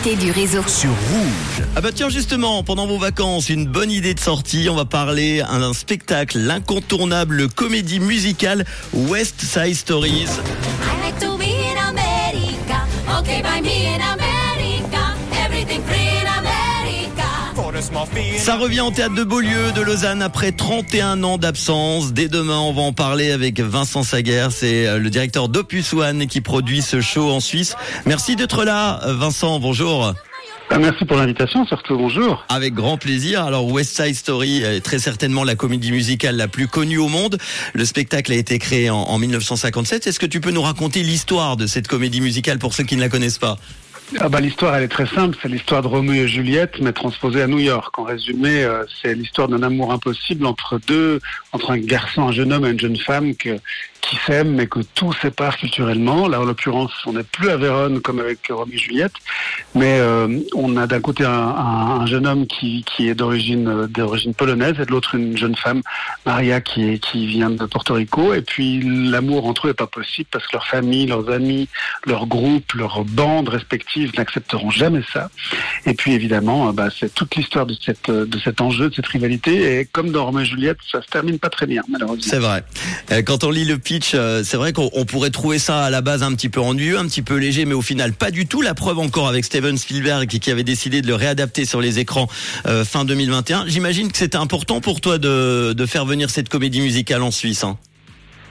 l'invité du réseau. sur Rouge. Ah bah tiens justement, pendant vos vacances, une bonne idée de sortie, on va parler d'un spectacle, l'incontournable comédie musicale West Side Stories. I like to be in America. Okay, by me in America. Ça revient en théâtre de Beaulieu, de Lausanne, après 31 ans d'absence. Dès demain, on va en parler avec Vincent Saguer, c'est euh, le directeur d'Opus One qui produit ce show en Suisse. Merci d'être là, Vincent, bonjour. Ah, merci pour l'invitation, surtout bonjour. Avec grand plaisir. Alors West Side Story est très certainement la comédie musicale la plus connue au monde. Le spectacle a été créé en, en 1957. Est-ce que tu peux nous raconter l'histoire de cette comédie musicale pour ceux qui ne la connaissent pas? Ah bah, l'histoire, elle est très simple, c'est l'histoire de Roméo et Juliette, mais transposée à New York. En résumé, euh, c'est l'histoire d'un amour impossible entre deux, entre un garçon, un jeune homme et une jeune femme que, qui s'aiment, mais que tout sépare culturellement. Là, en l'occurrence, on n'est plus à Vérone comme avec Roméo et Juliette, mais euh, on a d'un côté un, un- un jeune homme qui, qui est d'origine euh, d'origine polonaise et de l'autre une jeune femme, Maria, qui, qui vient de Porto Rico. Et puis l'amour entre eux est pas possible parce que leurs familles, leurs amis, leurs groupes, leurs bandes respectives n'accepteront jamais ça. Et puis évidemment, euh, bah, c'est toute l'histoire de, cette, euh, de cet enjeu, de cette rivalité. Et comme dans Roméo et Juliette, ça se termine pas très bien, malheureusement. C'est vrai. Quand on lit le euh, c'est vrai qu'on on pourrait trouver ça à la base un petit peu ennuyeux, un petit peu léger, mais au final pas du tout. La preuve encore avec Steven Spielberg qui, avait décidé de le réadapter sur les écrans euh, fin 2021. J'imagine que c'était important pour toi de, de faire venir cette comédie musicale en Suisse. hein.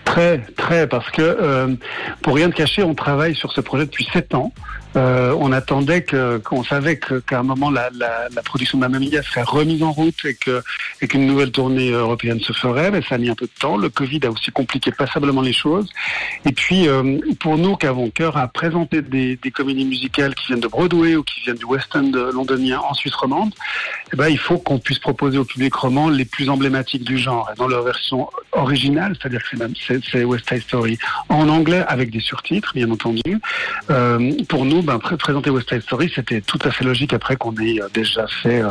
Très, très, parce que euh, pour rien te cacher, on travaille sur ce projet depuis sept ans. Euh, on attendait qu'on savait que, qu'à un moment la, la, la production de Mamma Mia serait remise en route et que et qu'une nouvelle tournée européenne se ferait, mais ça a mis un peu de temps. Le Covid a aussi compliqué passablement les choses. Et puis euh, pour nous qui avons cœur à présenter des, comédies musicales qui viennent de Broadway ou qui viennent du West End londonien en Suisse romande, eh ben, il faut qu'on puisse proposer au public roman les plus emblématiques du genre. Dans leur version originale, c'est-à-dire que c'est même- c'est c'est West Side Story en anglais avec des surtitres, bien entendu. Euh, pour nous, ben, pré- présenter West Side Story, c'était tout à fait logique après qu'on ait euh, déjà fait euh,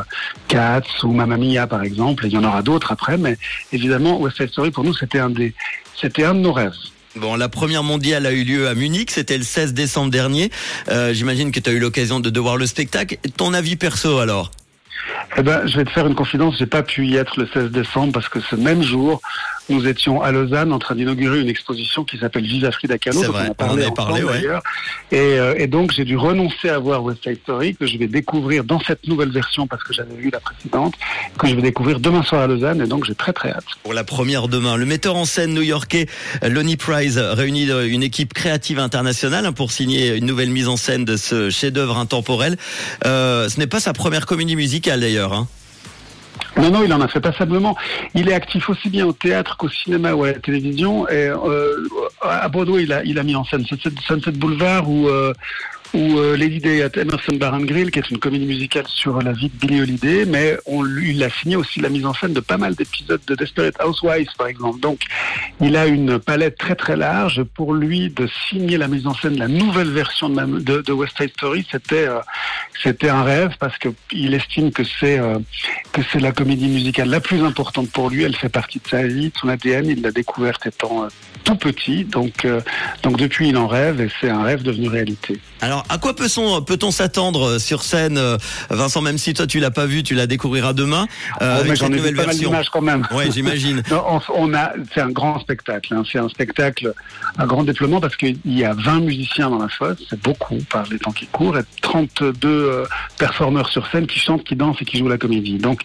Cats ou Mamma Mia, par exemple. Et il y en aura d'autres après, mais évidemment, West Side Story, pour nous, c'était un des, un de nos rêves. Bon, la première mondiale a eu lieu à Munich, c'était le 16 décembre dernier. Euh, J'imagine que tu as eu l'occasion de, de voir le spectacle. Ton avis perso alors? Eh ben, je vais te faire une confidence, j'ai pas pu y être le 16 décembre parce que ce même jour, nous étions à Lausanne en train d'inaugurer une exposition qui s'appelle Viva Frida Kahlo. C'est vrai, on, a en avait parlé, ouais. d'ailleurs. Et, euh, et donc, j'ai dû renoncer à voir West Side Story, que je vais découvrir dans cette nouvelle version parce que j'avais vu la précédente, que je vais découvrir demain soir à Lausanne. Et donc, j'ai très très hâte. pour la première demain. Le metteur en scène new-yorkais euh, Lonnie Price réunit euh, une équipe créative internationale hein, pour signer une nouvelle mise en scène de ce chef-d'œuvre intemporel. Euh, ce n'est pas sa première comédie musicale d'ailleurs. hein. Non, non, il en a fait passablement. Il est actif aussi bien au théâtre qu'au cinéma ou à la télévision. Et euh, à Broadway, il a, mis en scène Sunset, Sunset Boulevard ou, ou euh, Lady Day at Emerson Bar and Grill, qui est une comédie musicale sur la vie de Billie Holiday. Mais on il a signé aussi la mise en scène de pas mal d'épisodes de Desperate Housewives, par exemple. Donc, il a une palette très très large. Pour lui, de signer la mise en scène, la nouvelle version de, de, de West Side Story, c'était euh, c'était un rêve parce que il estime que c'est euh, que c'est la comédie musicale la plus importante pour lui. Elle fait partie de sa vie, de son ADN. Il l'a découverte étant euh, tout petit. Donc, euh, donc depuis, il en rêve et c'est un rêve devenu réalité. Alors, à quoi peut-on s'attendre euh, sur scène, euh, Vincent Même si toi tu l'as pas vu, tu la découvriras demain euh, Oh, j'en ai vu pas version. d'images quand même. Ouais, j'imagine. On, on a, c'est un grand spectacle. hein. C'est un spectacle, un grand déploiement parce qu'il y a 20 musiciens dans la fosse. C'est beaucoup par les temps qui courent et 32 euh, performeurs sur scène qui chantent, qui dansent et qui jouent la comédie. Donc,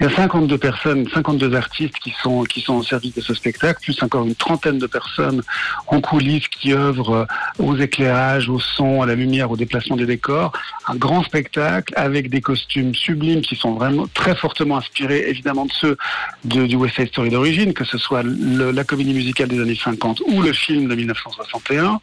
il y a 52 personnes, 52 artistes qui sont qui sont au service de ce spectacle, plus encore une trentaine de personnes en coulisses qui œuvrent aux éclairages, au son, à la lumière, au déplacement des décors. Un grand spectacle avec des costumes sublimes qui sont vraiment très fortement inspirés, évidemment, de ceux du West Side Story d'origine, que ce soit la comédie musicale des années 50 ou le film de 1961,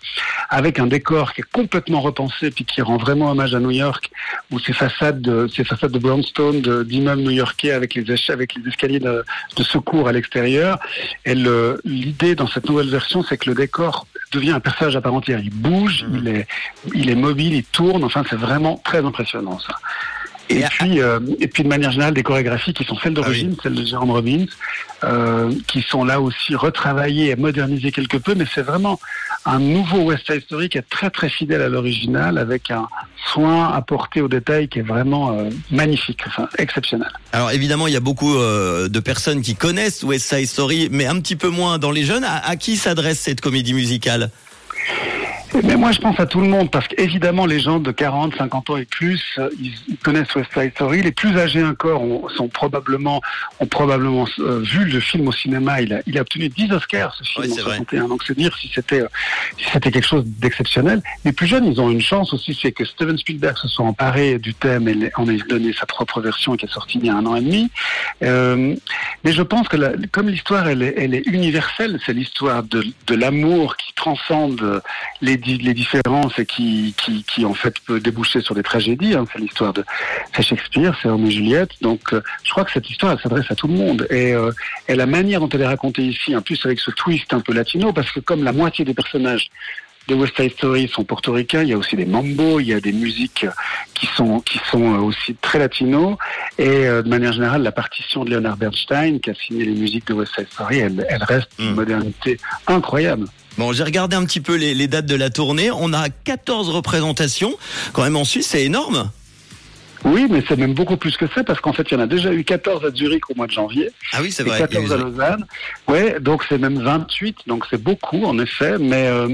avec un décor qui est complètement repensé puis qui rend vraiment hommage à New York, où ces façades de, ces façades de brownstone, d'immeubles new-yorkais avec les, escaliers de, de secours à l'extérieur. Et l'idée dans cette nouvelle version, c'est que le décor devient un personnage à part entière. Il bouge, il est, il est mobile, il tourne. Enfin, c'est vraiment très impressionnant, ça. Et, puis, euh, et puis de manière générale, des chorégraphies qui sont celles d'origine, celles de Jérôme Robbins, euh, qui sont là aussi retravaillées et modernisées quelque peu, mais c'est vraiment un nouveau West Side Story qui est très très fidèle à l'original, avec un soin apporté au détail qui est vraiment euh, magnifique, enfin exceptionnel. Alors évidemment, il y a beaucoup euh, de personnes qui connaissent West Side Story, mais un petit peu moins dans les jeunes. À, à qui s'adresse cette comédie musicale? Mais moi, je pense à tout le monde, parce qu'évidemment, les gens de 40, 50 ans et plus, euh, ils, connaissent West Side Story. Les plus âgés encore ont, sont probablement, ont probablement euh, vu le film au cinéma. Il a, il a obtenu 10 Oscars, ce film, Oui, en c'est vrai. 61. Donc, c'est dire si c'était, euh, si c'était quelque chose d'exceptionnel. Les plus jeunes, ils ont une chance aussi, c'est que Steven Spielberg se soit emparé du thème et en a donné sa propre version qui est sortie il y a un an et demi. Euh, mais je pense que la- comme l'histoire, elle est, elle est universelle, c'est l'histoire de, de l'amour qui transcende les, les différences et qui, qui, qui en fait peut déboucher sur des tragédies. hein. C'est l'histoire de Shakespeare, c'est Roméo et Juliette. Donc euh, je crois que cette histoire, elle s'adresse à tout le monde. Et, euh, et la manière dont elle est racontée ici, en plus avec ce twist un peu latino, parce que comme la moitié des personnages de West Side Story sont portoricains, il y a aussi des mambo, il y a des musiques qui sont qui sont euh, aussi très latino et euh, de manière générale la partition de Leonard Bernstein qui a signé les musiques de West Side Story, elle, elle reste Mm. une modernité incroyable. Bon, j'ai regardé un petit peu les, les dates de la tournée. On a 14 représentations. Quand même en Suisse, c'est énorme. Oui, mais c'est même beaucoup plus que ça parce qu'en fait, il y en a déjà eu 14 à Zurich au mois de janvier Ah oui, c'est vrai. Il y a 14 à Lausanne. Ouais, donc c'est même 28, donc c'est beaucoup en effet, mais euh,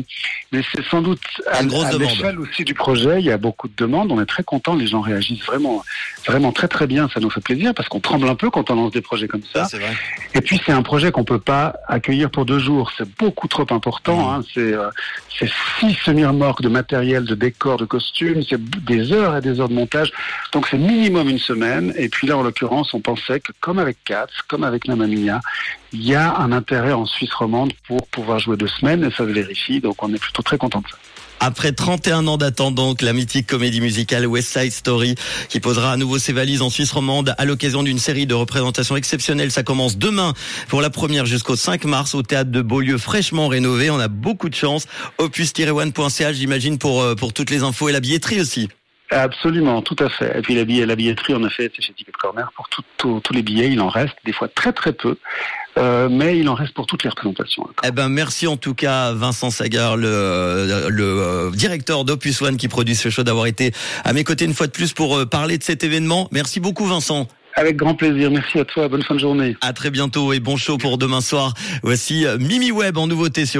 mais c'est sans doute à, à l'échelle aussi du projet, il y a beaucoup de demandes. On est très content, les gens réagissent vraiment vraiment très très bien. Ça nous fait plaisir parce qu'on tremble un peu quand on lance des projets comme ça. C'est vrai. Et puis c'est un projet qu'on peut pas accueillir pour deux jours. C'est beaucoup trop important. Mmh. Hein. C'est euh, c'est six semi-remorques de matériel, de décors, de costumes. C'est des heures et des heures de montage. Donc c'est minimum une semaine. Et puis là, en l'occurrence, on pensait que comme avec Katz, comme avec Mamma il y a un intérêt en Suisse romande pour pouvoir jouer deux semaines. Et ça se vérifie. Donc on est plutôt très content de ça. Après 31 ans d'attente, donc, la mythique comédie musicale West Side Story, qui posera à nouveau ses valises en Suisse romande à l'occasion d'une série de représentations exceptionnelles. Ça commence demain pour la première jusqu'au 5 mars au théâtre de Beaulieu, fraîchement rénové. On a beaucoup de chance. Opus-one.ch, j'imagine, pour, euh, pour toutes les infos et la billetterie aussi. Absolument, tout à fait. Et puis la, billet- la billetterie, en effet, c'est chez Ticket Corner. Pour tout- tout- tous les billets, il en reste des fois très très peu, euh, mais il en reste pour toutes les représentations. Eh ben, merci en tout cas, Vincent Sagar, le, le euh, directeur d'Opus One qui produit ce show, d'avoir été à mes côtés une fois de plus pour euh, parler de cet événement. Merci beaucoup, Vincent. Avec grand plaisir. Merci à toi. Bonne fin de journée. À très bientôt et bon show pour demain soir. Voici Mimi Webb en nouveauté sur